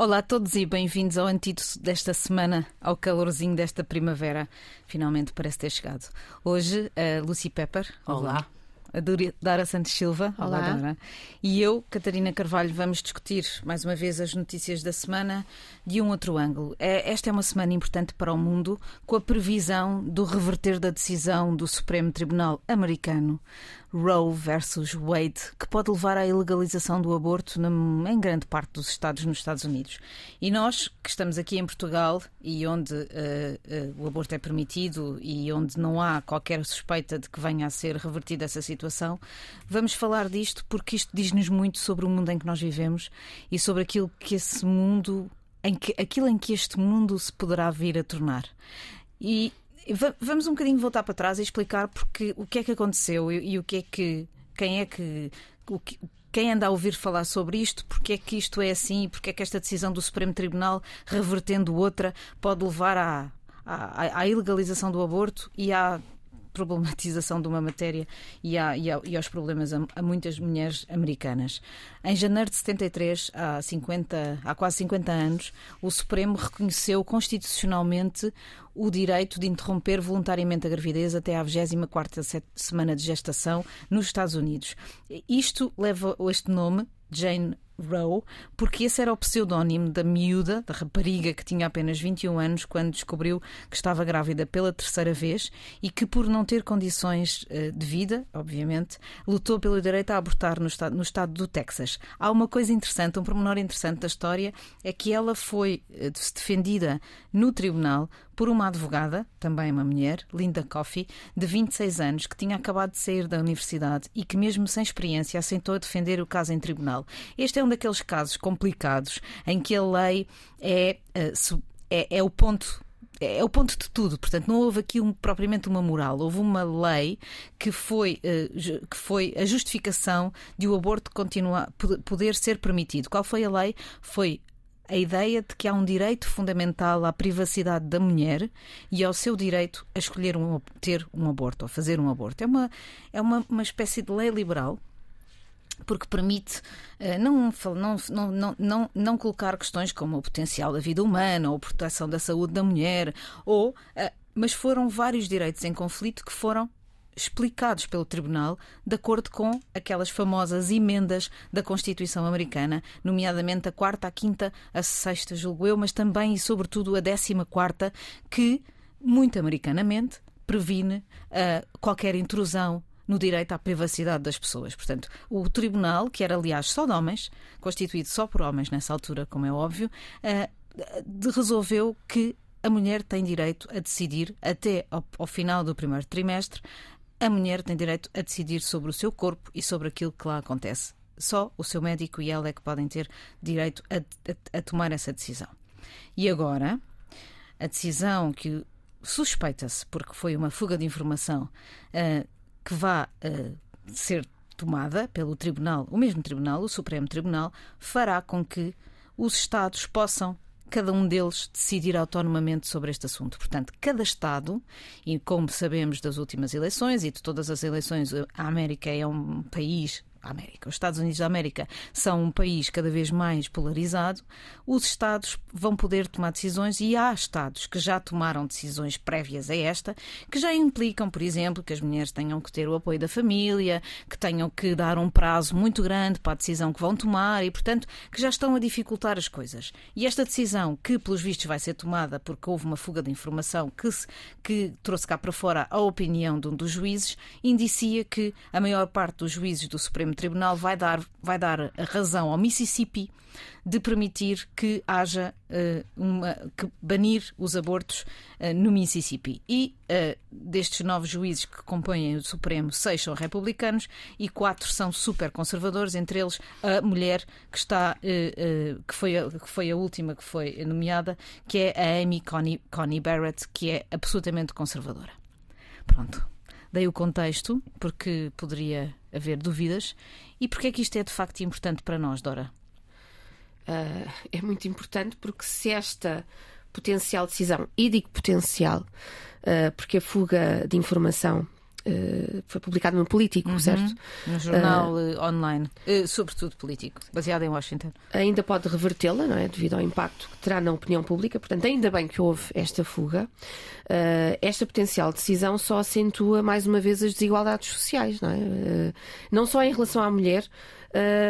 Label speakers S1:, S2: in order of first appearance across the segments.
S1: Olá a todos e bem-vindos ao antídoto desta semana, ao calorzinho desta primavera. Finalmente parece ter chegado. Hoje, a Lucy Pepper.
S2: Olá.
S1: A Dora Santos Silva.
S2: Olá. Olá, Dora.
S1: E eu, Catarina Carvalho, vamos discutir mais uma vez as notícias da semana de um outro ângulo. É, esta é uma semana importante para o mundo, com a previsão do reverter da decisão do Supremo Tribunal Americano Roe versus Wade, que pode levar à ilegalização do aborto em grande parte dos estados nos Estados Unidos. E nós, que estamos aqui em Portugal e onde uh, uh, o aborto é permitido e onde não há qualquer suspeita de que venha a ser revertida essa situação, vamos falar disto porque isto diz-nos muito sobre o mundo em que nós vivemos e sobre aquilo que esse mundo, em que, aquilo em que este mundo se poderá vir a tornar. E Vamos um bocadinho voltar para trás e explicar porque, o que é que aconteceu e, e o que é que. Quem é que. Que quem anda a ouvir falar sobre isto, porque é que isto é assim e porque é que esta decisão do Supremo Tribunal, revertendo outra, pode levar à, à, à ilegalização do aborto e à problematização de uma matéria e, há, e, há, e aos problemas a, a, muitas mulheres americanas. Em janeiro de 73, há, 50, há quase 50 anos, o Supremo reconheceu constitucionalmente o direito de interromper voluntariamente a gravidez até à 24 semana de gestação nos Estados Unidos. Isto leva este nome, Jane Roe, porque esse era o pseudónimo da miúda, da rapariga que tinha apenas 21 anos quando descobriu que estava grávida pela terceira vez e que, por não ter condições uh, de vida, obviamente, lutou pelo direito a abortar no estado, no estado do Texas. Há uma coisa interessante, um pormenor interessante da história, é que ela foi uh, defendida no tribunal por uma advogada, também uma mulher, Linda Coffey, de 26 anos, que tinha acabado de sair da universidade e que, mesmo sem experiência, aceitou defender o caso em tribunal. Este é um daqueles casos complicados em que a lei é, eh, é, é o ponto é o ponto de tudo. Portanto, não houve aqui um, propriamente uma moral, houve uma lei que foi, uh, que foi a justificação de o aborto continuar, poder ser permitido. Qual foi a lei? Foi a ideia de que há um direito fundamental à privacidade da mulher e ao seu direito a escolher um, ter um aborto ou fazer um aborto. É uma, é uma, uma espécie de lei liberal porque permite uh, não, não, não, não, não colocar questões como o potencial da vida humana ou a proteção da saúde da mulher, ou, uh, mas foram vários direitos em conflito que foram explicados pelo Tribunal de acordo com aquelas famosas emendas da Constituição Americana, nomeadamente a quarta, a quinta, a sexta, julgo eu, mas também e sobretudo a décima quarta, que, muito americanamente, previne uh, qualquer intrusão no direito à privacidade das pessoas. Portanto, o tribunal, que era aliás só de homens, constituído só por homens nessa altura, como é óbvio, uh, resolveu que a mulher tem direito a decidir, até ao, final do primeiro trimestre, a mulher tem direito a decidir sobre o seu corpo e sobre aquilo que lá acontece. Só o seu médico e ela é que podem ter direito a, a, a tomar essa decisão. E agora, a decisão que suspeita-se, porque foi uma fuga de informação, uh, que vá uh, ser tomada pelo Tribunal, o mesmo Tribunal, o Supremo Tribunal, fará com que os Estados possam cada um deles decidir autonomamente sobre este assunto. Portanto, cada Estado, e como sabemos das últimas eleições e de todas as eleições, a América é um país a América, os Estados Unidos da América são um país cada vez mais polarizado, os Estados vão poder tomar decisões e há Estados que já tomaram decisões prévias a esta, que já implicam, por exemplo, que as mulheres tenham que ter o apoio da família, que tenham que dar um prazo muito grande para a decisão que vão tomar e, portanto, que já estão a dificultar as coisas. E esta decisão, que pelos vistos vai ser tomada porque houve uma fuga de informação que, se, que trouxe cá para fora a opinião de um dos juízes, indicia que a maior parte dos juízes do Supremo Supremo Tribunal vai dar, vai dar a razão ao Mississippi de permitir que haja uh, uma. que banir os abortos uh, no Mississippi. E uh, destes nove juízes que compõem o Supremo, seis são republicanos e quatro são super conservadores, entre eles a mulher que está. que, foi a, que foi a última que foi nomeada, que é a Amy Coney Barrett, que é absolutamente conservadora. Pronto. Dei o contexto, porque poderia haver dúvidas. E porquê é que isto é de facto importante para nós, Dora?
S2: Uh, é muito importante porque se esta potencial decisão, e digo potencial, uh, porque a fuga de informação Uh, foi publicado no Político, uhum. certo?
S1: No jornal uh, online, uh, sobretudo político, baseado em Washington.
S2: Ainda pode revertê-la, não é? Devido ao impacto que terá na opinião pública. Portanto, ainda bem que houve esta fuga. esta potencial decisão só acentua mais uma vez as desigualdades sociais, não é? não só em relação à mulher,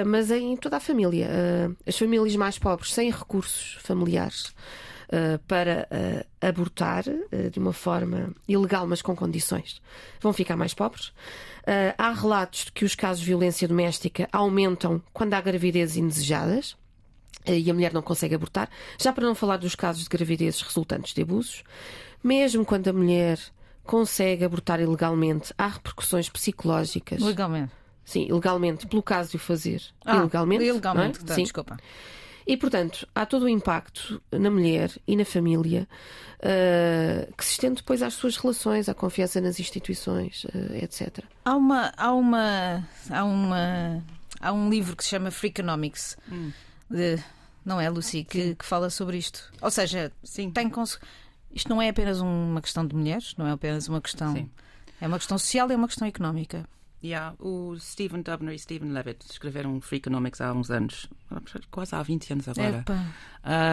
S2: mas em toda a família. as famílias mais pobres, sem recursos familiares. Uh, para uh, abortar uh, de uma forma ilegal, mas com condições, vão ficar mais pobres. há relatos de que os casos de violência doméstica aumentam quando há gravidezes indesejadas e a mulher não consegue abortar, já para não falar dos casos de gravidezes resultantes de abusos. Mesmo quando a mulher consegue abortar ilegalmente, há repercussões psicológicas.
S1: Legalmente.
S2: Sim, ilegalmente, pelo caso de o fazer. Ah, ilegalmente.
S1: Ilegalmente,
S2: é?
S1: tá, Sim. desculpa.
S2: E, portanto, há todo o impacto na mulher e na família uh, que se estende depois às suas relações, à confiança nas instituições, uh, etc.
S1: Há uma, há uma, há uma, há um livro que se chama Freakonomics, hum. de, não é, Lucy, que, que, fala sobre isto. Ou seja, Sim. tem isto não é apenas uma questão de mulheres, não é apenas uma questão. Sim. É uma questão social e é uma questão económica.
S3: Yeah, o Stephen Dubner e Stephen Levitt escreveram Freakonomics há uns anos, quase há 20 anos agora.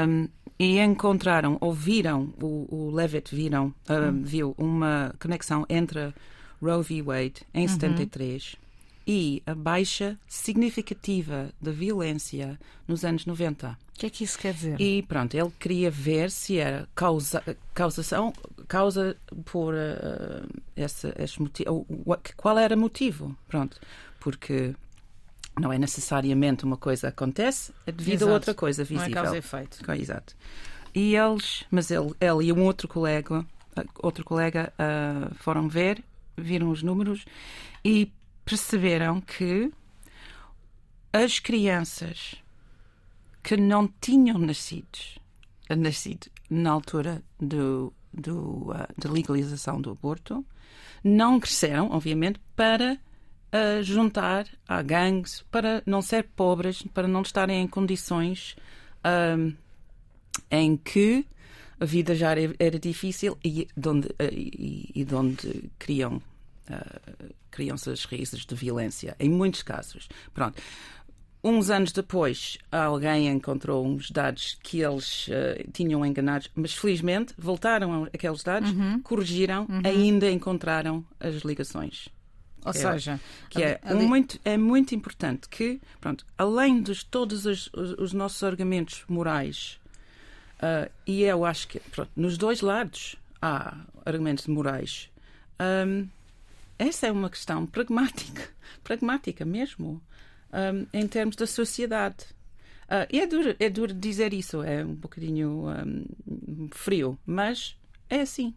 S3: Um, e encontraram, ouviram, o, o Levitt viram, um, hum. viu uma conexão entre Roe v. Wade em uhum. 73 e a baixa significativa da violência nos anos 90.
S1: O que é que isso quer dizer?
S3: E pronto, ele queria ver se era causa, causação, causa por uh, esse, esse motivo, qual era o motivo, pronto, porque não é necessariamente uma coisa acontece, é devido Exato. a outra coisa visível.
S1: Não é causa e efeito.
S3: Exato. E eles, mas ele, ele e um outro colega, outro colega uh, foram ver, viram os números e perceberam que as crianças que não tinham nascido, nascido na altura do, do, uh, da legalização do aborto não cresceram, obviamente, para uh, juntar a gangues, para não ser pobres, para não estarem em condições uh, em que a vida já era, era difícil e de onde, e, e de onde criam criam-se as raízes de violência, em muitos casos. Pronto. Uns anos depois, alguém encontrou uns dados que eles uh, tinham enganados, mas felizmente voltaram aqueles dados, uhum. corrigiram, uhum. ainda encontraram as ligações.
S1: Ou que é seja,
S3: é, que é, ali... muito, é muito importante que, pronto, além de todos os, os, os nossos argumentos morais, uh, e eu acho que pronto, nos dois lados há argumentos morais, um, essa é uma questão pragmática, pragmática mesmo, um, em termos da sociedade. Uh, é duro, é duro dizer isso, é um bocadinho um, frio, mas é assim.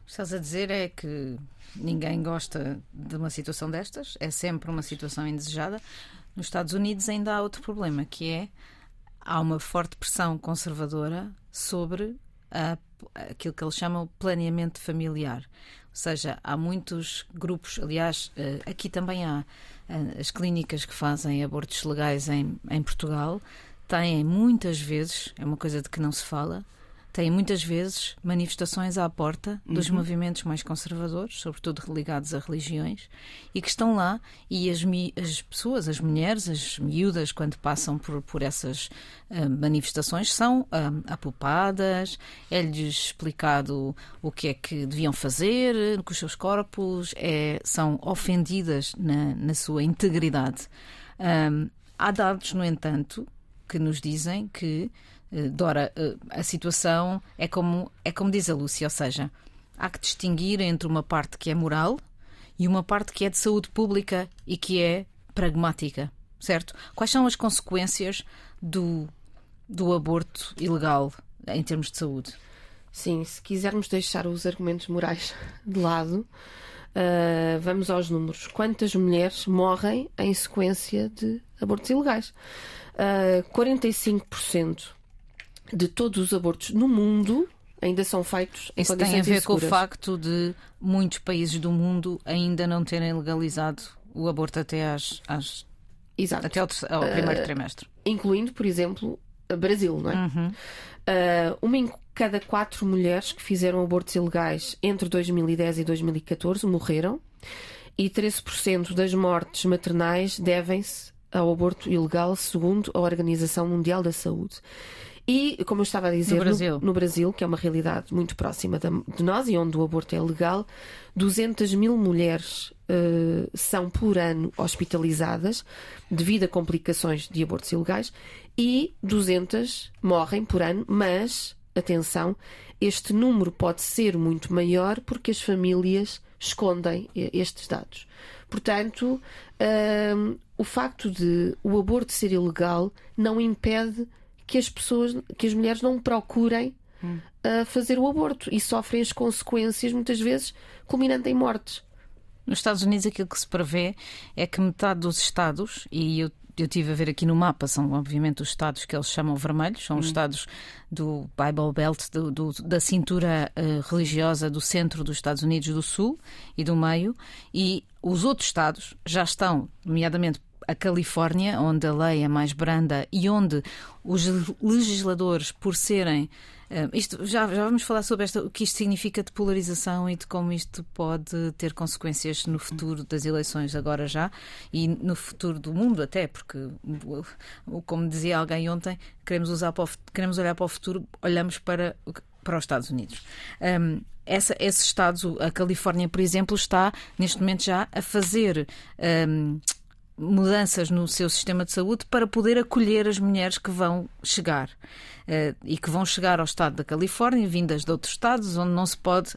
S1: O que estás a dizer é que ninguém gosta de uma situação destas, é sempre uma situação indesejada. Nos Estados Unidos ainda há outro problema, que é há uma forte pressão conservadora sobre a, aquilo que eles chamam planeamento familiar. Seja, há muitos grupos, aliás, eh, aqui também há eh, as clínicas que fazem abortos legais em, em Portugal, têm muitas vezes, é uma coisa de que não se fala, têm muitas vezes manifestações à porta dos uhum. movimentos mais conservadores, sobretudo ligados a religiões, e que estão lá e as, as pessoas, as mulheres, as miúdas, quando passam por, por essas uh, manifestações, são uh, apupadas, é-lhes explicado o que é que deviam fazer com os seus corpos, é, são ofendidas na, na sua integridade. Um, há dados, no entanto, que nos dizem que eh, Dora, eh, a situação é como, é como diz a Lúcia, ou seja, há que distinguir entre uma parte que é moral e uma parte que é de saúde pública e que é pragmática, certo? Quais são as consequências do, do aborto ilegal em termos de saúde?
S2: Sim, se quisermos deixar os argumentos morais de lado, uh, vamos aos números. Quantas mulheres morrem em sequência de abortos ilegais? Uh, 45% de todos os abortos no mundo ainda são feitos em
S1: Isso tem a ver com o facto de muitos países do mundo ainda não terem legalizado o aborto até às, às
S2: Exato.
S1: até ao, ao primeiro uh, trimestre.
S2: Incluindo, por exemplo, Brasil, não é?
S1: Uhum.
S2: Uh, uma em cada quatro mulheres que fizeram abortos ilegais entre 2010 e 2014 morreram. e 13% das mortes maternais devem-se ao aborto ilegal, segundo a Organização Mundial da Saúde. E, como eu estava a dizer,
S1: no Brasil,
S2: no, no Brasil que é uma realidade muito próxima de nós e onde o aborto é legal, 200 mil mulheres uh, são por ano hospitalizadas devido a complicações de abortos ilegais e 200 morrem por ano, mas, atenção, este número pode ser muito maior porque as famílias escondem estes dados. Portanto, uh, o facto de o aborto ser ilegal não impede que as pessoas, que as mulheres não procurem hum. uh, fazer o aborto e sofrem as consequências, muitas vezes, culminando em mortes.
S1: Nos Estados Unidos, aquilo que se prevê é que metade dos estados, e eu eu tive a ver aqui no mapa, são obviamente os estados que eles chamam vermelhos, são os hum. estados do Bible Belt, do, do, da cintura uh, religiosa do centro dos Estados Unidos do Sul e do meio, e os outros estados já estão, nomeadamente a Califórnia, onde a lei é mais branda e onde os legisladores, por serem. Uh, isto, já, já vamos falar sobre esta, o que isto significa de polarização e de como isto pode ter consequências no futuro das eleições, agora já, e no futuro do mundo, até, porque, como dizia alguém ontem, queremos, usar para o, queremos olhar para o futuro, olhamos para, para os Estados Unidos. Um, essa, esses estados, a Califórnia, por exemplo, está neste momento já a fazer. Um, mudanças no seu sistema de saúde para poder acolher as mulheres que vão chegar uh, e que vão chegar ao estado da Califórnia, vindas de outros estados onde não se pode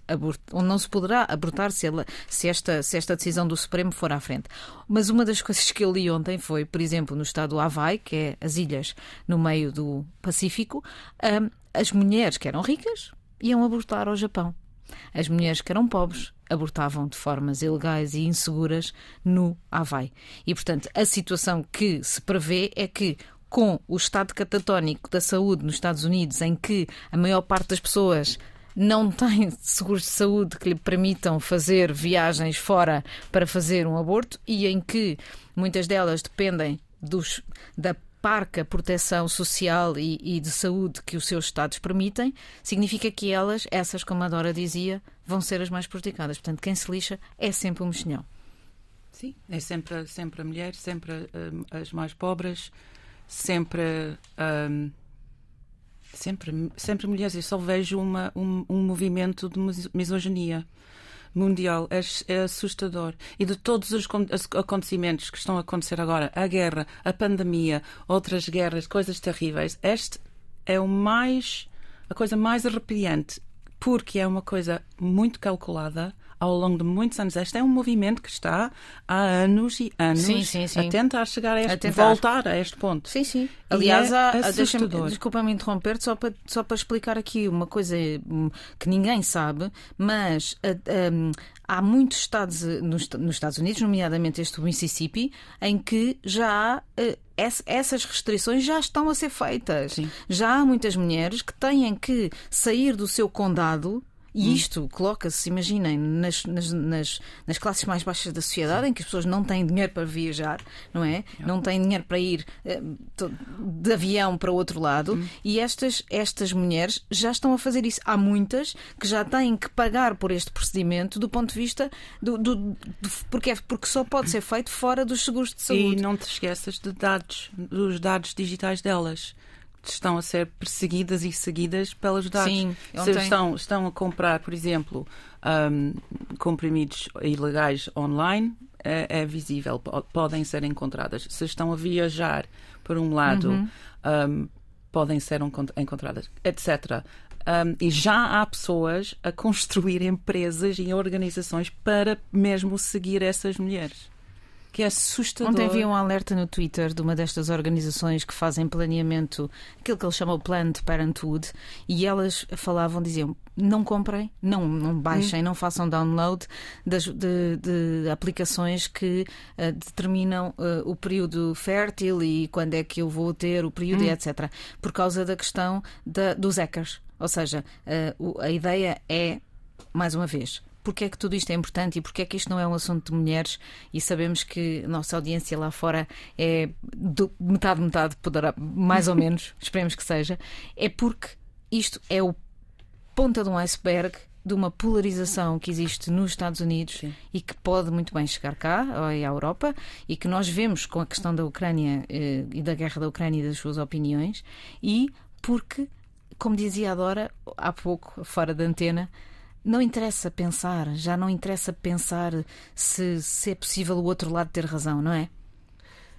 S1: onde não se poderá abortar se, ela, se, esta, se esta decisão do Supremo for à frente. Mas uma das coisas que eu li ontem foi, por exemplo, no estado do Havaí, que é as ilhas no meio do Pacífico, uh, as mulheres que eram ricas iam abortar ao Japão. As mulheres que eram pobres abortavam de formas ilegais e inseguras no Havaí. E, portanto, a situação que se prevê é que com o estado catatónico da saúde nos Estados Unidos, em que a maior parte das pessoas não tem seguros de saúde que lhe permitam fazer viagens fora para fazer um aborto e em que muitas delas dependem dos, da parca proteção social e, e, de saúde que os seus Estados permitem, significa que elas, essas, como a Dora dizia, vão ser as mais prejudicadas. Portanto, quem se lixa é sempre o um mexilhão.
S3: Sim, é sempre, sempre a mulher, sempre um, as mais pobres, sempre. Um, sempre, sempre mulheres. Eu só vejo uma, um, um movimento de misoginia mundial é, é assustador. E de todos os acontecimentos que estão a acontecer agora, a guerra, a pandemia, outras guerras, coisas terríveis, este é o mais a coisa mais arrepiante, porque é uma coisa muito calculada ao longo de muitos anos. Este é um movimento que está há anos e anos
S1: sim, sim, sim.
S3: a tentar chegar a este, a tentar. voltar a este ponto.
S1: Sim, sim. Aliás, é há, desculpa-me interromper, só para, só para explicar aqui uma coisa hum, que ninguém sabe, mas um, há muitos estados nos, nos, Estados Unidos, nomeadamente este do Mississippi, em que já há uh, essas restrições já estão a ser feitas. Sim. Já há muitas mulheres que têm que sair do seu condado e hum. isto coloca-se, imaginem, nas, nas, nas, nas, classes mais baixas da sociedade, em que as pessoas não têm dinheiro para viajar, não é? Não têm dinheiro para ir eh, de avião para o outro lado. Hum. E estas, estas mulheres já estão a fazer isso. Há muitas que já têm que pagar por este procedimento do ponto de vista do, do, do porque, é, porque só pode ser feito fora dos seguros de saúde.
S3: E não te esqueças de dados, dos dados digitais delas estão a ser perseguidas e seguidas pelas dados.
S1: Sim,
S3: Se estão, estão a comprar, por exemplo, um, comprimidos ilegais online, é, é, visível, podem ser encontradas. Se estão a viajar por um lado, uhum. um, podem ser encontradas, etc. Um, e já há pessoas a construir empresas e organizações para mesmo seguir essas mulheres que é assustador.
S1: Ontem vi um alerta no Twitter de uma destas organizações que fazem planeamento, aquilo que eles chamam Planned Parenthood, e elas falavam, diziam, não comprem, não, não baixem, hum. não façam download das, de, de aplicações que uh, determinam uh, o período fértil e quando é que eu vou ter o período, hum. etc. Por causa da questão da, dos hackers. Ou seja, uh, a ideia é, mais uma vez, porque é que tudo isto é importante e porque é que isto não é um assunto de mulheres e sabemos que a nossa audiência lá fora é do, metade, metade, poderá, mais ou menos, esperemos que seja, é porque isto é o ponta de um iceberg de uma polarização que existe nos Estados Unidos
S3: Sim.
S1: e que pode muito bem chegar cá ou à Europa e que nós vemos com a questão da Ucrânia eh, e da guerra da Ucrânia e das suas opiniões e porque, como dizia a Dora há pouco, fora da antena, não interessa pensar, já não interessa pensar se, se é possível o outro lado ter razão, não é?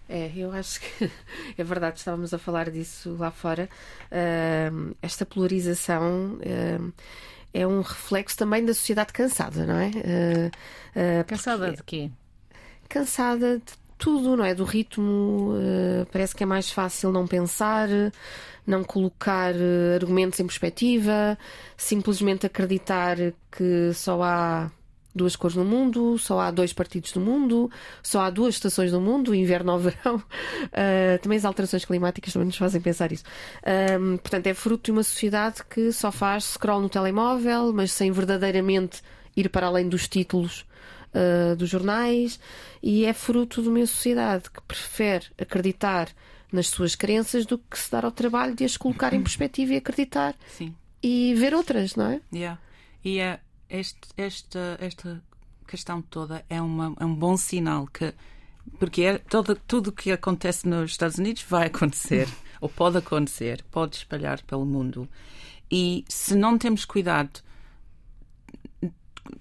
S2: É, eu acho que é verdade, estávamos a falar disso lá fora. Uh, esta polarização uh, é um reflexo também da sociedade cansada, não é?
S1: Uh, cansada de quê?
S2: Cansada de tudo, não é? Do ritmo, parece que é mais fácil não pensar, não colocar argumentos em perspectiva, simplesmente acreditar que só há duas cores no mundo, só há dois partidos no mundo, só há duas estações no mundo, inverno ou verão. Uh, também as alterações climáticas também nos fazem pensar isso. Um, portanto, é fruto de uma sociedade que só faz scroll no telemóvel, mas sem verdadeiramente ir para além dos títulos uh, dos jornais, e é fruto de uma sociedade que prefere acreditar nas suas crenças do que se dar ao trabalho de as colocar em perspectiva e acreditar
S3: Sim.
S2: e ver outras, não é?
S3: Yeah. E é este, esta, esta questão toda é, uma, é um bom sinal que porque é, todo, tudo o que acontece nos Estados Unidos vai acontecer, ou pode acontecer, pode espalhar pelo mundo. E se não temos cuidado,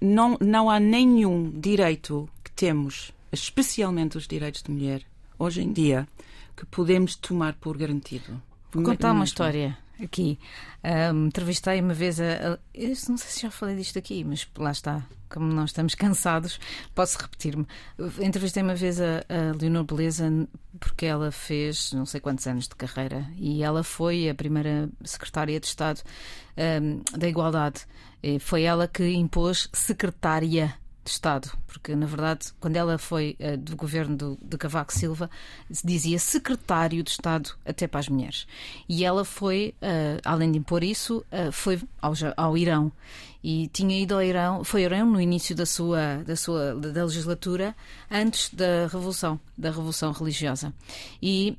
S3: não, não há nenhum direito que temos, especialmente os direitos de mulher, hoje em dia, que podemos tomar por garantido.
S1: Vou contar uma história aqui. Um, entrevistei uma vez a, Eu não sei se já falei disto aqui, mas lá está. Como nós estamos cansados, posso repetir-me. Entrevistei uma vez a, a Leonor Beleza porque ela fez não sei quantos anos de carreira e ela foi a primeira secretária de Estado um, da Igualdade. E foi ela que impôs secretária de Estado, porque na verdade, quando ela foi uh, do governo do, de Cavaco Silva, dizia secretário de Estado até para as mulheres. E ela foi, uh, além de impor isso, uh, foi ao, ao, Irão e tinha ido ao Irão, foi ao Irão no início da sua da sua da legislatura, antes da revolução, da revolução religiosa. E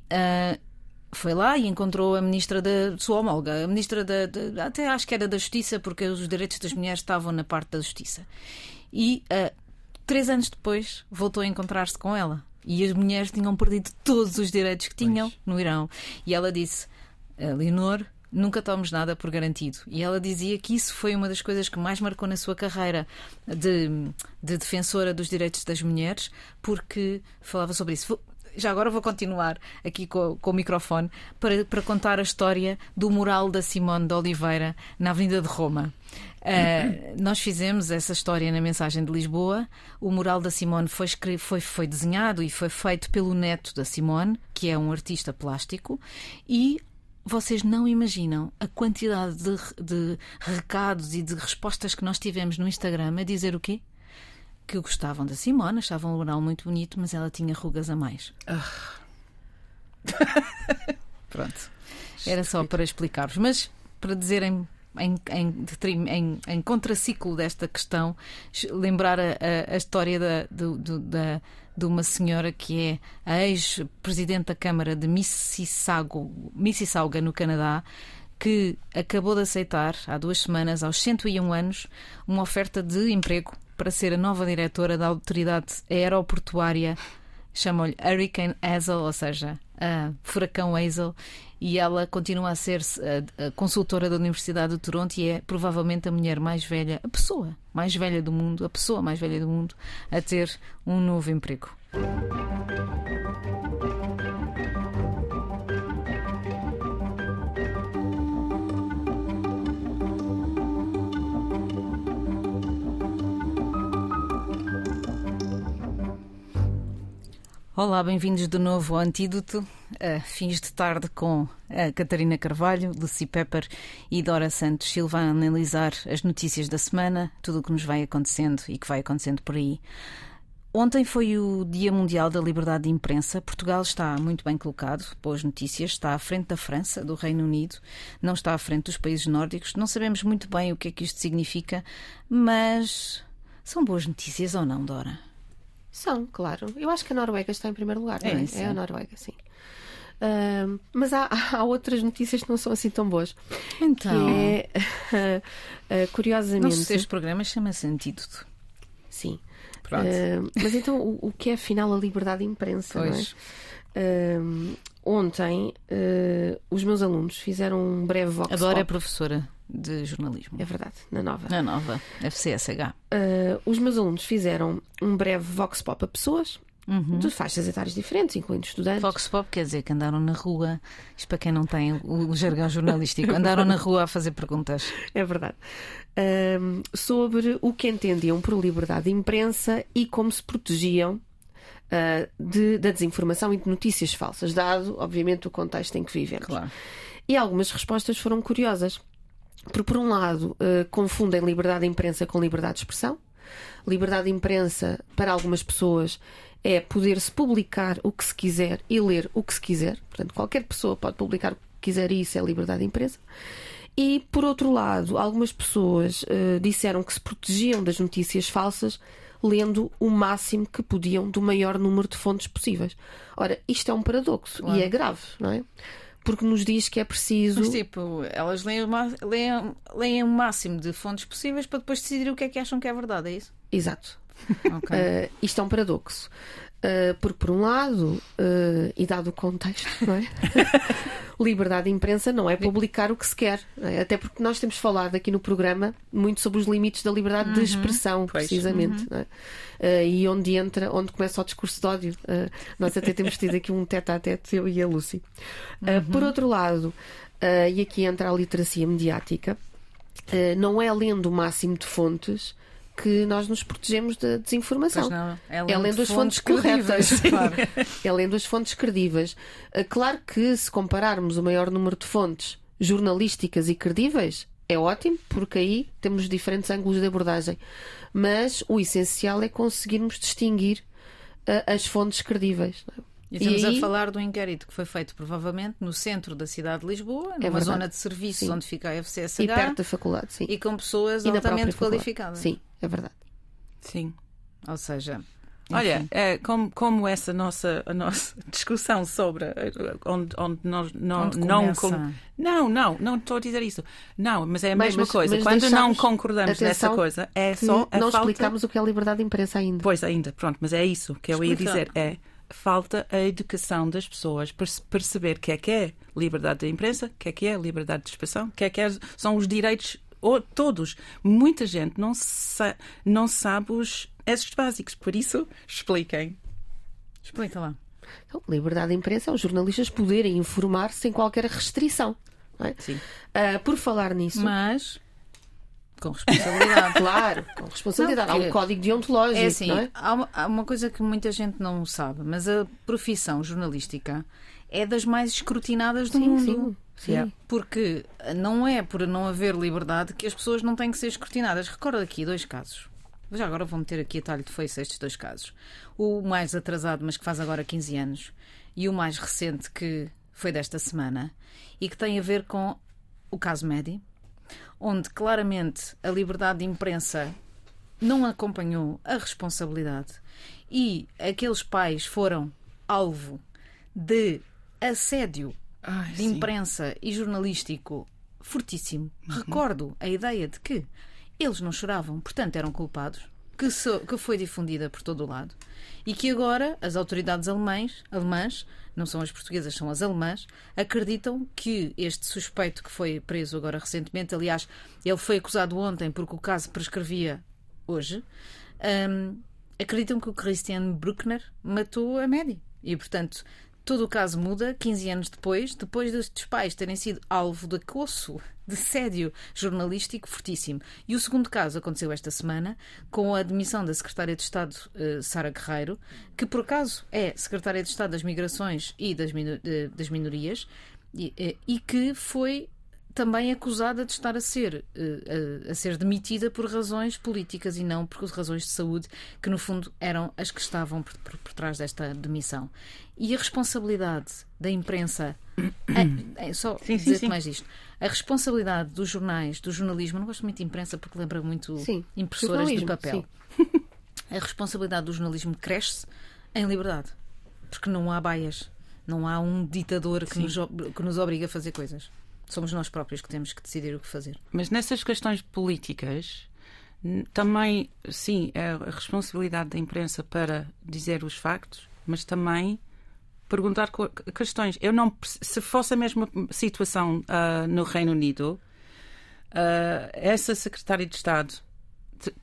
S1: foi lá e encontrou a ministra da sua homóloga, a ministra da, até acho que era da Justiça, porque os direitos das mulheres estavam na parte da Justiça e uh, três anos depois voltou a encontrar-se com ela. E as mulheres tinham perdido todos os direitos que tinham pois. no Irão. E ela disse: Leonor, nunca tomes nada por garantido. E ela dizia que isso foi uma das coisas que mais marcou na sua carreira de, de defensora dos direitos das mulheres, porque falava sobre isso. Já agora vou continuar aqui com, com o microfone para, para contar a história do mural da Simone de Oliveira na Avenida de Roma. Uh, nós fizemos essa história na mensagem de Lisboa. O mural da Simone foi, foi, foi desenhado e foi feito pelo neto da Simone, que é um artista plástico, e vocês não imaginam a quantidade de, de, recados e de respostas que nós tivemos no Instagram a dizer o quê? Que gostavam da Simone, achavam o mural muito bonito, mas ela tinha rugas a mais. Pronto. Era só para explicar-vos. Mas para dizerem em, em, em, em contraciclo desta questão, lembrar a, a, a história da, do, do, da, de uma senhora que é a ex-presidente da Câmara de Mississauga, Mississauga, no Canadá, que acabou de aceitar, há duas semanas, aos 101 anos, uma oferta de emprego para ser a nova diretora da autoridade aeroportuária, chamam-lhe Hurricane Hazel, ou seja, a Furacão Hazel, e ela continua a ser a consultora da Universidade de Toronto e é provavelmente a mulher mais velha, a pessoa mais velha do mundo, a pessoa mais velha do mundo a ter um novo emprego. Olá, bem-vindos de novo ao Antídoto, a fins de tarde com a Catarina Carvalho, Lucy Pepper e Dora Santos Silva a analisar as notícias da semana, tudo o que nos vai acontecendo e que vai acontecendo por aí. Ontem foi o Dia Mundial da Liberdade de Imprensa. Portugal está muito bem colocado, boas notícias. Está à frente da França, do Reino Unido, não está à frente dos países nórdicos. Não sabemos muito bem o que é que isto significa, mas são boas notícias ou não, Dora?
S2: São, claro. Eu acho que a Noruega está em primeiro lugar, é? É, é? a Noruega, sim. Uh, mas há, há, outras notícias que não são assim tão boas.
S1: Então.
S2: É, uh, curiosamente. Não
S1: sei se este programa chama-se Antídoto.
S2: Sim. Uh, mas então, o, o, que é afinal a liberdade de imprensa? Pois. É? ontem, os meus alunos fizeram um breve vox
S1: Adoro é professora de jornalismo.
S2: É verdade, na nova.
S1: Na nova, FCSH.
S2: os meus alunos fizeram um breve vox pop a pessoas uhum. de faixas etárias diferentes, incluindo estudantes.
S1: Fox Pop quer dizer que andaram na rua, isto para quem não tem o jargão jornalístico, andaram na rua a fazer perguntas.
S2: É verdade. Sobre o que entendiam por liberdade de imprensa e como se protegiam Uh, de, da desinformação e de notícias falsas, dado, obviamente, o contexto em que vivemos.
S1: Claro.
S2: E algumas respostas foram curiosas. Porque, por um lado, uh, confundem liberdade de imprensa com liberdade de expressão. Liberdade de imprensa, para algumas pessoas, é poder-se publicar o que se quiser e ler o que se quiser. Portanto, qualquer pessoa pode publicar o que quiser e isso é liberdade de imprensa. E, por outro lado, algumas pessoas uh, disseram que se protegiam das notícias falsas lendo o máximo que podiam do maior número de fontes possíveis. Ora, isto é um paradoxo claro. e é grave, não é? Porque nos diz que é preciso.
S1: Mas, tipo, elas leem o, leem, leem o máximo de fontes possíveis para depois decidir o que é que acham que é verdade, é isso?
S2: Exato. Okay. Uh, isto é um paradoxo. Uh, porque, por um lado, uh, e dado o contexto, não é? liberdade de imprensa não é publicar o que se quer. É? Até porque nós temos falado aqui no programa muito sobre os limites da liberdade uhum. de expressão, precisamente. Uhum. É? Uh, e onde entra, onde começa o discurso de ódio. nós até temos tido aqui um tete a tete, eu e a Lucy. Uhum. Por outro lado, e aqui entra a literacia mediática, não é lendo o máximo de fontes que nós nos protegemos da desinformação.
S1: Não, é,
S2: é lendo as fontes, fontes corretas. Claro. é lendo as fontes credíveis. Ah, claro que se compararmos o maior número de fontes jornalísticas e credíveis, é ótimo, porque aí temos diferentes ângulos de abordagem. Mas o essencial é conseguirmos distinguir uh, as fontes credíveis.
S1: E estamos e aí... a falar do inquérito que foi feito provavelmente no centro da cidade de Lisboa, é numa zona de serviços onde fica a FCSH.
S2: E perto da faculdade, sim.
S1: E com pessoas e altamente qualificadas.
S2: Sim, é verdade.
S3: Sim.
S1: Ou seja,
S3: Olha, é, como, como essa nossa, a nossa discussão sobre eh, onde, onde nós não,
S1: onde
S3: não, com, não, não, não estou a dizer isso. Não, mas é a mesma mas, coisa. Mas Quando não concordamos nessa coisa, é só a
S2: não
S3: falta...
S2: explicamos o que é liberdade de imprensa ainda.
S3: Pois ainda, pronto, mas é isso que eu ia dizer. É falta a educação das pessoas para perceber o que é que é liberdade de imprensa, o que é que é liberdade de expressão, o que é que é, são os direitos todos. Muita gente não, sa não sabe os esses básicos, por isso expliquem.
S1: Explica lá.
S2: Então, liberdade de imprensa é os jornalistas poderem informar sem qualquer restrição. É?
S3: Sim.
S2: Uh, por falar nisso.
S1: Mas com responsabilidade.
S2: claro, com responsabilidade. Não, há um código deontológico. É
S1: assim,
S2: é?
S1: há, uma, há uma coisa que muita gente não sabe, mas a profissão jornalística é das mais escrutinadas do
S2: sim,
S1: mundo.
S2: Sim, sim.
S1: Porque não é por não haver liberdade que as pessoas não têm que ser escrutinadas. Recordo aqui dois casos. Já agora vou meter aqui a talho de foice estes dois casos. O mais atrasado, mas que faz agora 15 anos, e o mais recente, que foi desta semana, e que tem a ver com o caso Medi, onde claramente a liberdade de imprensa não acompanhou a responsabilidade e aqueles pais foram alvo de assédio Ai, de sim. imprensa e jornalístico fortíssimo. Uhum. Recordo a ideia de que eles não choravam, portanto eram culpados, que, so, que foi difundida por todo o lado e que agora as autoridades alemães, alemãs não são as portuguesas, são as alemãs, acreditam que este suspeito que foi preso agora recentemente, aliás, ele foi acusado ontem porque o caso prescrevia hoje, um, acreditam que o Christian Bruckner matou a Medi. E, portanto, Todo o caso muda 15 anos depois, depois destes pais terem sido alvo de acosso, de sédio jornalístico fortíssimo. E o segundo caso aconteceu esta semana, com a admissão da Secretária de Estado uh, Sara Guerreiro, que por acaso é Secretária de Estado das Migrações e das, das Minorias, eh, e que foi também acusada de estar a ser, uh, a, a, ser demitida por razões políticas e não por razões de saúde, que no fundo eram as que estavam por, por, por trás desta demissão. E a responsabilidade da imprensa. é, é, só sim, dizer sim, mais isto. A responsabilidade dos jornais, do jornalismo, não gosto muito de imprensa porque lembra muito sim, impressoras de papel. A responsabilidade do jornalismo cresce em liberdade. Porque não há baias Não há um ditador que nos, que nos obriga a fazer coisas. Somos nós próprios que temos que decidir o que fazer.
S3: Mas nessas questões políticas, também, sim, é a responsabilidade da imprensa para dizer os factos, mas também perguntar questões. Eu não, se fosse a mesma situação uh, no Reino Unido, uh, essa secretária de Estado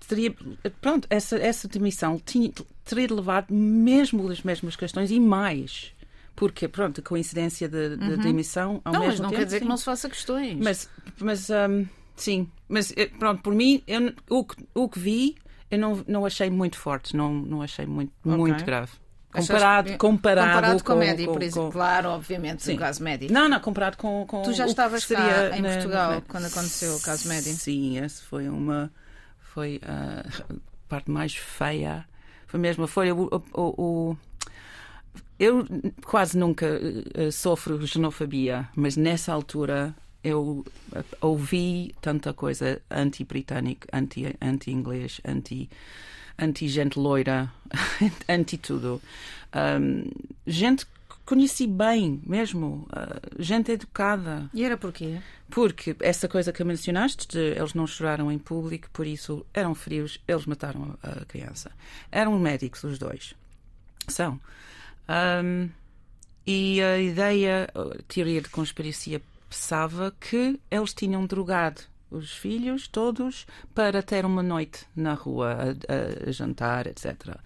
S3: teria, pronto, essa, essa demissão tinha, teria levado mesmo as mesmas questões e mais. Porque, pronto, a coincidência de
S1: uhum.
S3: demissão ao
S1: não,
S3: mesmo
S1: mas não
S3: tempo,
S1: quer dizer
S3: sim.
S1: que não se faça questões.
S3: Mas, mas um, sim, mas eh, pronto, por mim, eu, o, que, o que vi, eu não, não achei muito forte, não, não achei muito,
S1: Ok.
S3: muito grave. Comparado, comparado,
S1: comparado com, a média,
S3: com-
S1: por exemplo.
S3: com-
S1: Claro, obviamente,
S3: Sim.
S1: no caso médio.
S3: Não, não, comparado com. com
S1: Tu já
S3: o
S1: estavas cá em
S3: na-
S1: Portugal
S3: na-
S1: quando aconteceu o caso Médio?
S3: Sim, essa foi uma. Foi a parte mais feia. Foi mesmo. Foi o. o- o- eu quase nunca eh, sofro xenofobia, mas nessa altura eu eh, ouvi tanta coisa anti-britânico, anti- anti-inglês, anti, anti-gente loira, anti-tudo. Um, gente que conheci bem mesmo, uh, gente educada.
S1: E era porquê?
S3: Porque essa coisa que mencionaste, de eles não choraram em público, por isso eram frios, eles mataram a a criança. Eram médicos os dois. São. Ahm, e a ideia, a teoria de conspiracia pensava que eles tinham drogado os filhos todos para ter uma noite na rua a- a jantar, etc.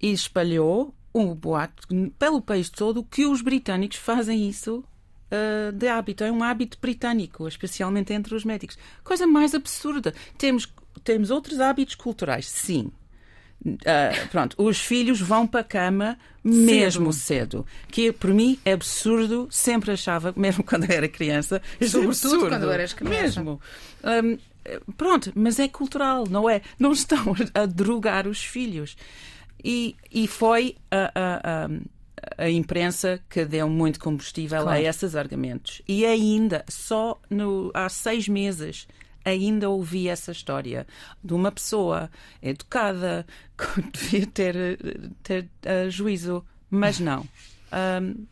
S3: E espalhou um boato pelo país todo que os britânicos fazem isso uh, de hábito. É um hábito britânico, especialmente entre os médicos. Coisa mais absurda. Temos, temos outros hábitos culturais, sim. Uh, pronto, os filhos vão para a cama mesmo cedo. Que por mim é absurdo, sempre achava, mesmo quando eu era criança, é
S1: Sobretudo
S3: absurdo.
S1: quando eras criança.
S3: Mesmo. Um, pronto, mas é cultural, não é? Não estão a drogar os filhos. E, e foi a, a, a, a imprensa que deu muito combustível
S1: Claro.
S3: a esses argumentos. E ainda, só no, há seis meses, ainda ouvi essa história de uma pessoa educada que devia ter, ter eh, juízo, mas não. Um,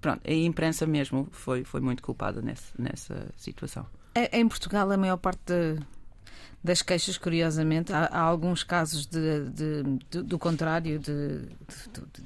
S3: pronto, a imprensa mesmo foi, foi muito culpada nesse, nessa situação.
S1: É- Em Portugal, a maior parte de- das queixas, curiosamente, há, há alguns casos de, de- do contrário, de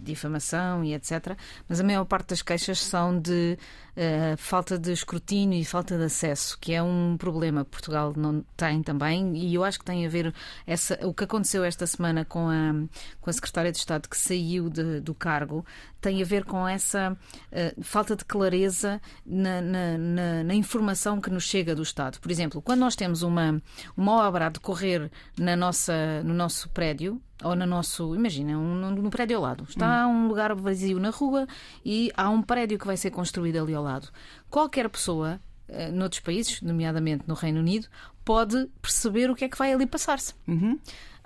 S1: difamação e etc. Mas a maior parte das queixas são de eh, falta de escrutínio e falta de acesso, que é um problema que Portugal não tem também. E eu acho que tem a ver essa, o que aconteceu esta semana com a, com a secretária de Estado que saiu de- do cargo tem a ver com essa eh, falta de clareza na, na- na- na informação que nos chega do Estado. Por exemplo, quando nós temos uma, uma obra a decorrer na nossa, no nosso prédio, ou no nosso, imagina, um, no, no prédio ao lado, está um lugar vazio na rua e há um prédio que vai ser construído ali ao lado. Qualquer pessoa, eh, noutros países, nomeadamente no Reino Unido, pode perceber o que é que vai ali passar-se.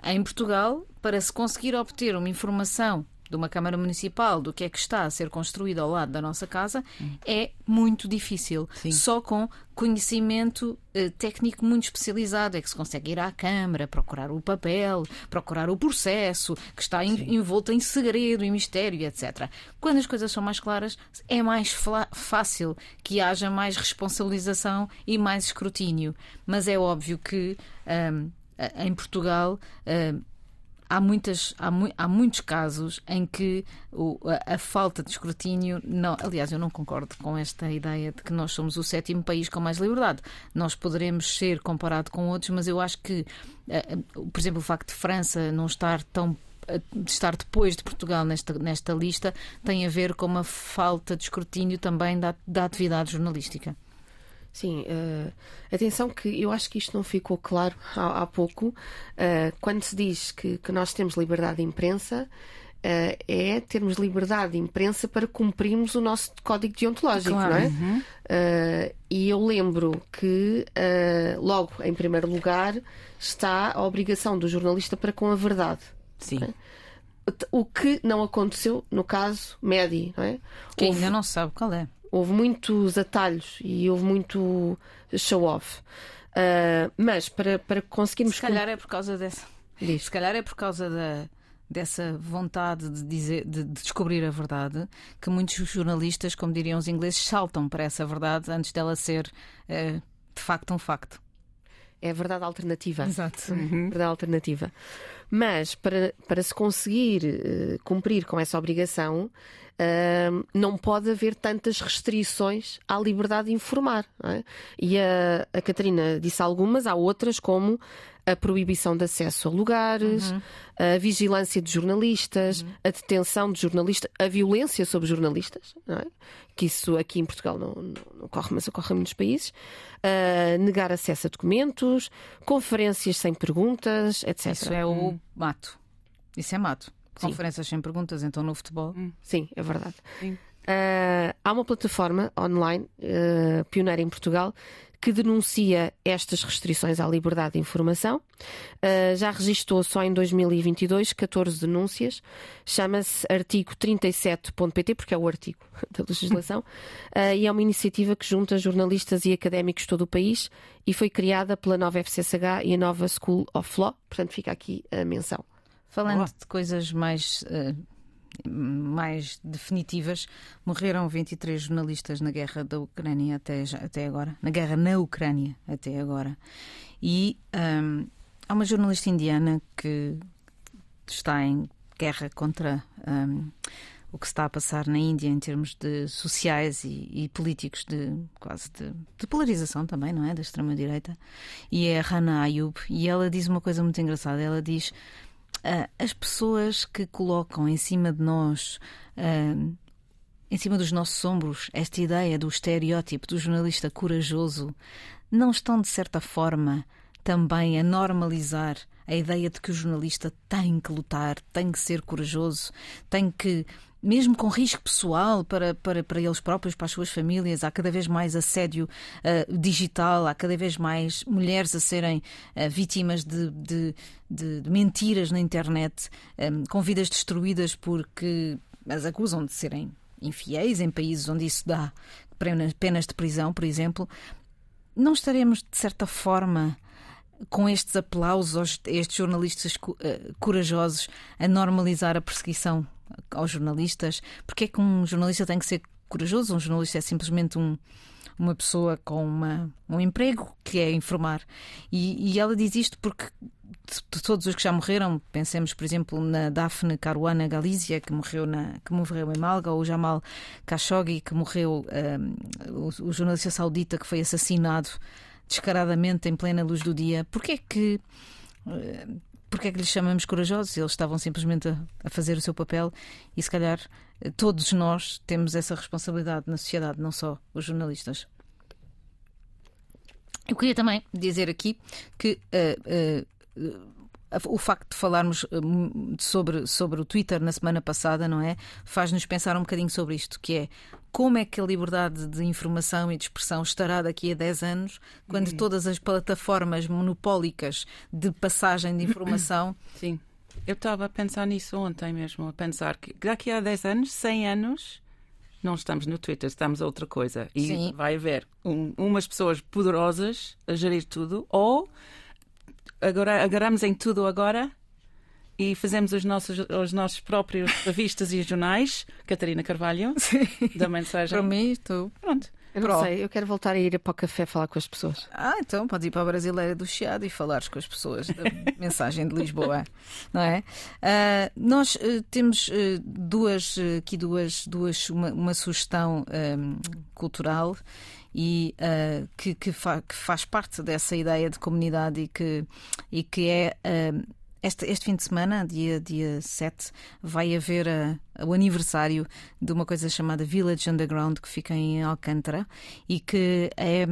S1: Em Portugal, para se conseguir obter uma informação de uma Câmara Municipal do que é que está a ser construído ao lado da nossa casa é muito difícil.
S3: Sim.
S1: Só com conhecimento eh, técnico muito especializado é que se consegue ir à Câmara, procurar o papel, procurar o processo, que está en- envolto em segredo e mistério, etc. Quando as coisas são mais claras, é mais fácil que haja mais responsabilização e mais escrutínio. Mas é óbvio que ahm, a- em Portugal. ahm, Há, muitas, há, mui- há muitos casos em que o- a, a falta de escrutínio. Não, aliás, eu não concordo com esta ideia de que nós somos o sétimo país com mais liberdade. Nós poderemos ser comparado com outros, mas eu acho que, eh, por exemplo, o facto de França não estar tão eh, de estar depois de Portugal nesta, nesta lista tem a ver com uma falta de escrutínio também da, da atividade jornalística.
S2: Sim, eh, atenção que eu acho que isto não ficou claro há, há pouco. Eh, quando se diz que, que nós temos liberdade de imprensa, eh, é termos liberdade de imprensa para cumprirmos o nosso código deontológico,
S1: Claro.
S2: não é? Eh, e eu lembro que, logo em primeiro lugar, está a obrigação do jornalista para com a verdade.
S3: Sim.
S2: O que não aconteceu no caso Medi, não é?
S1: Que
S2: Houve-
S1: ainda não sabe qual é.
S2: Houve muitos atalhos e houve muito show-off. Ah, mas para, para conseguirmos.
S1: Se calhar é por causa dessa.
S2: Diz.
S1: Se calhar é por causa da, dessa vontade de, dizer, de, de descobrir a verdade, que muitos jornalistas, como diriam os ingleses, saltam para essa verdade antes dela ser uh, de facto um facto.
S2: É a verdade alternativa.
S1: Exato.
S2: Uhum. Verdade alternativa. Mas para, para se conseguir uh, cumprir com essa obrigação, uh, não pode haver tantas restrições à liberdade de informar. É? E a, a Catarina disse algumas, há outras, como a proibição de acesso a lugares, uhum. a vigilância de jornalistas, uhum. a detenção de jornalistas, a violência sobre jornalistas, é? que isso aqui em Portugal não, não, não, ocorre, mas ocorre em muitos países, uh, negar acesso a documentos, conferências sem perguntas, etc.
S1: Isso é o hum. mato. Isso é mato. Sim. Conferências sem perguntas, então no futebol.
S2: Hum. Sim, é verdade. Sim. Uh, há uma plataforma online, uh, pioneira em Portugal, que denuncia estas restrições à liberdade de informação. Uh, já registrou só em 2022 14 denúncias. Chama-se artigo 37.pt, porque é o artigo da legislação, uh, e é uma iniciativa que junta jornalistas e académicos de todo o país e foi criada pela nova FCSH e a nova School of Law. Portanto, fica aqui a menção.
S1: Falando de coisas mais. Uh mais definitivas, morreram 23 jornalistas na guerra da Ucrânia até, até agora, na guerra na Ucrânia até agora. E um, há uma jornalista indiana que está em guerra contra um, o que está a passar na Índia em termos de sociais e, e políticos de quase de, de, polarização também, não é, da extrema direita. E é a Rana Ayub e ela diz uma coisa muito engraçada. Ela diz as pessoas que colocam em cima de nós, uh, em cima dos nossos ombros, esta ideia do estereótipo do jornalista corajoso, não estão, de certa forma, também a normalizar a ideia de que o jornalista tem que lutar, tem que ser corajoso, tem que mesmo com risco pessoal para, para, para eles próprios, para as suas famílias, há cada vez mais assédio uh, digital, há cada vez mais mulheres a serem uh, vítimas de, de, de, de, mentiras na internet, um, eh, com vidas destruídas porque as acusam de serem infiéis em países onde isso dá penas de prisão, por exemplo. Não estaremos, de certa forma, com estes aplausos estes jornalistas corajosos a normalizar a perseguição aos jornalistas. Porque é que um jornalista tem que ser corajoso? Um jornalista é simplesmente um, uma pessoa com uma, um emprego que é informar. E, e ela diz isto porque de todos os que já morreram, pensemos, por exemplo, na Daphne Caruana Galizia, que morreu, na, que morreu em Malga, ou Jamal Khashoggi, que morreu, um, o, o, jornalista saudita que foi assassinado descaradamente em plena luz do dia. Porquê é que uh, porque é que lhes chamamos corajosos? Eles estavam simplesmente a, a, fazer o seu papel e, se calhar, todos nós temos essa responsabilidade na sociedade, não só os jornalistas. Eu queria também dizer aqui que uh, uh, o facto de falarmos sobre, sobre o Twitter na semana passada, não é? Faz-nos pensar um bocadinho sobre isto, que é como é que a liberdade de informação e de expressão estará daqui a 10 anos, quando uhum. todas as plataformas monopólicas de passagem de informação.
S3: Sim. Eu estava a pensar nisso ontem mesmo, a pensar que daqui a 10 anos, 100 anos, não estamos no Twitter, estamos a outra coisa. E Sim. vai haver um, umas pessoas poderosas a gerir tudo, ou agora agarramos em tudo agora e fazemos os nossos, os nossos próprios revistas e jornais, Catarina Carvalho, Sim. da mensagem.
S1: Para mim, estou.
S2: Pronto. Eu não Pro. sei, eu quero voltar a ir para o café falar com as pessoas.
S1: Ah, então podes ir para a Brasileira do Chiado e falares com as pessoas da mensagem de Lisboa, não é? Uh, nós uh, temos uh, duas, aqui duas, duas uma, uma sugestão um, cultural e que, que, fa que, faz parte dessa ideia de comunidade e que, e que é este, este fim de semana, dia, dia 7, vai haver a, a, o aniversário de uma coisa chamada Village Underground que fica em Alcântara e que é,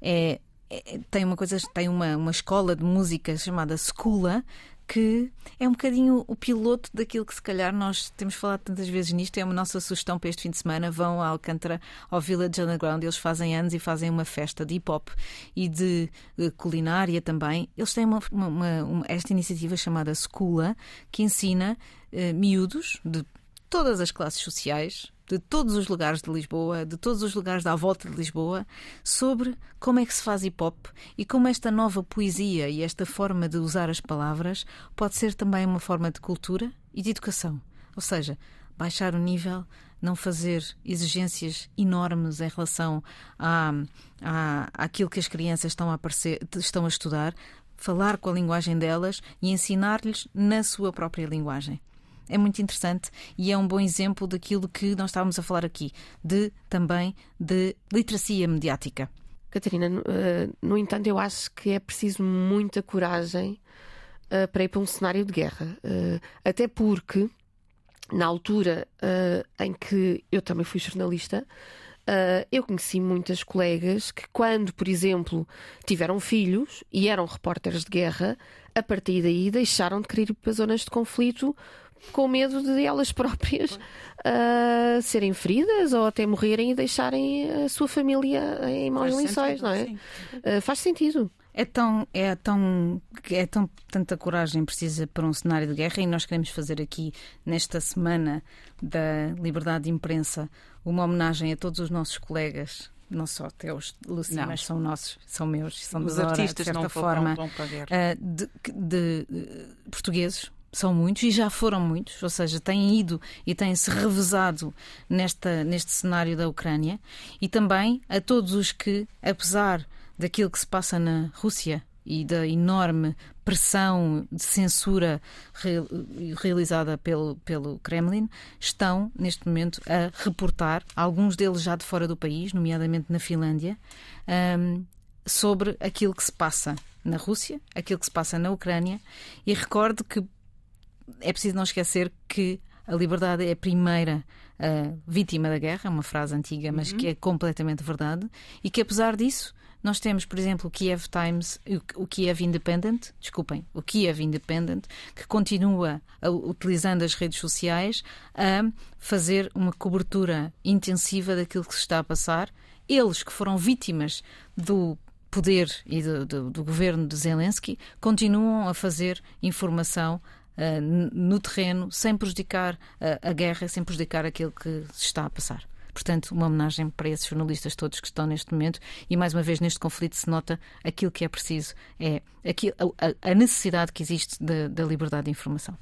S1: é, é tem uma coisa, tem uma, uma escola de música chamada Scula que é um bocadinho o piloto daquilo que se calhar nós temos falado tantas vezes nisto. É uma nossa sugestão para este fim de semana. Vão a Alcântara, ao Village Underground. Eles fazem anos e fazem uma festa de hip hop e de culinária também. Eles têm uma, uma, uma, esta iniciativa chamada Scula, que ensina uh, miúdos de todas as classes sociais, de todos os lugares de Lisboa, de todos os lugares da volta de Lisboa, sobre como é que se faz hip hop e como esta nova poesia e esta forma de usar as palavras pode ser também uma forma de cultura e de educação. Ou seja, baixar o nível, não fazer exigências enormes em relação a, a, àquilo que as crianças estão a, aparecer, estão a estudar, falar com a linguagem delas e ensinar-lhes na sua própria linguagem. É muito interessante e é um bom exemplo daquilo que nós estávamos a falar aqui, de também de literacia mediática.
S2: Catarina, eh, no entanto, eu acho que é preciso muita coragem eh, para ir para um cenário de guerra. Eh, até porque, na altura em que eu também fui jornalista, eu conheci muitas colegas que, quando, por exemplo, tiveram filhos e eram repórteres de guerra, a partir daí deixaram de querer ir para zonas de conflito com medo de elas próprias uh, serem feridas ou até morrerem e deixarem a sua família em maus lençóis, não é? Uh, faz sentido.
S1: É tão, é tão, é tão tanta coragem precisa para um cenário de guerra e nós queremos fazer aqui nesta semana da liberdade de imprensa uma homenagem a todos os nossos colegas não só até os Lucy, não. mas são nossos, são meus, são
S3: os artistas
S1: de certa
S3: não
S1: forma,
S3: vão, para a guerra.
S1: Ah, de, de, de, portugueses, são muitos e já foram muitos, ou seja, têm ido e têm-se revezado nesta, neste cenário da Ucrânia, e também a todos os que, apesar daquilo que se passa na Rússia e da enorme pressão de censura realizada pelo, pelo Kremlin, estão neste momento a reportar, alguns deles já de fora do país, nomeadamente na Finlândia, um, sobre aquilo que se passa na Rússia, aquilo que se passa na Ucrânia, e recordo que é preciso não esquecer que a liberdade é a primeira uh, vítima da guerra, uma frase antiga, mas uhum. que é completamente verdade, e que apesar disso, nós temos, por exemplo, o Kiev Times, o Kiev Independent, desculpem, o Kiev Independent, que continua a, utilizando as redes sociais a fazer uma cobertura intensiva daquilo que se está a passar. Eles que foram vítimas do poder e do, do, do governo de Zelensky continuam a fazer informação no terreno, sem prejudicar uh, a guerra, sem prejudicar aquilo que se está a passar. Portanto, uma homenagem para esses jornalistas todos que estão neste momento e, mais uma vez, neste conflito se nota aquilo que é preciso, é aquilo, a, a necessidade que existe da, da liberdade de informação.